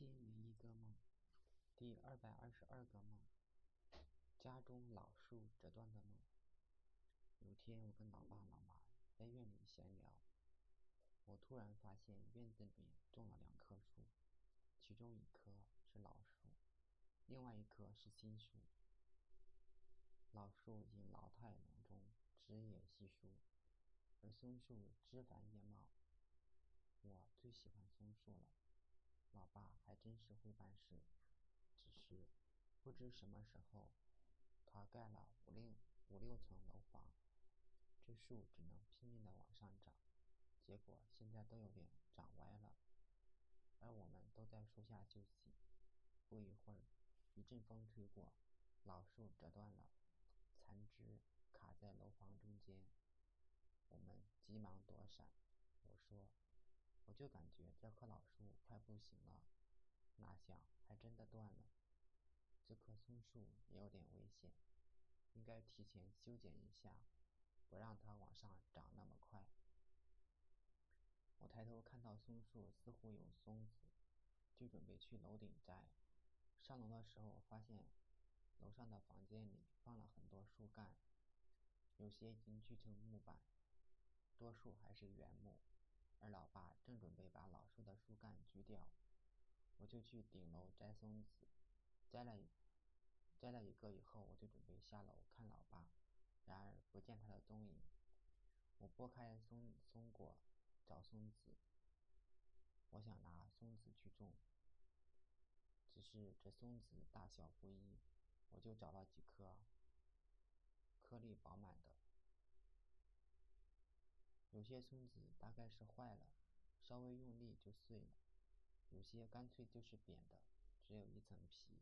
千零一个梦，第二百二十二个梦，家中老树折断的梦。有天，我跟老爸老妈在院里闲聊，我突然发现院子里面种了两棵树，其中一棵是老树，另外一棵是新树。老树因老态龙钟，枝叶稀疏，而松树枝繁叶茂。我最喜欢松树了。老爸还真是会办事，只是不知什么时候，他盖了五六五六层楼房，这树只能拼命的往上长，结果现在都有点长歪了。而我们都在树下休息，不一会儿，一阵风吹过，老树折断了，残枝卡在楼房中间，我们急忙躲闪。我说。我就感觉这棵老树行了，哪想还真的断了。这棵松树也有点危险，应该提前修剪一下，不让它往上长那么快。我抬头看到松树似乎有松子，就准备去楼顶摘。上楼的时候发现，楼上的房间里放了很多树干，有些已经锯成木板，多数还是原木。树的树干锯掉，我就去顶楼摘松子，摘了摘了一个以后，我就准备下楼看老爸，然而不见他的踪影。我拨开松松果找松子，我想拿松子去种，只是这松子大小不一，我就找了几颗颗粒饱满的。有些松子大概是坏了，稍微用力就碎了；有些干脆就是扁的，只有一层皮。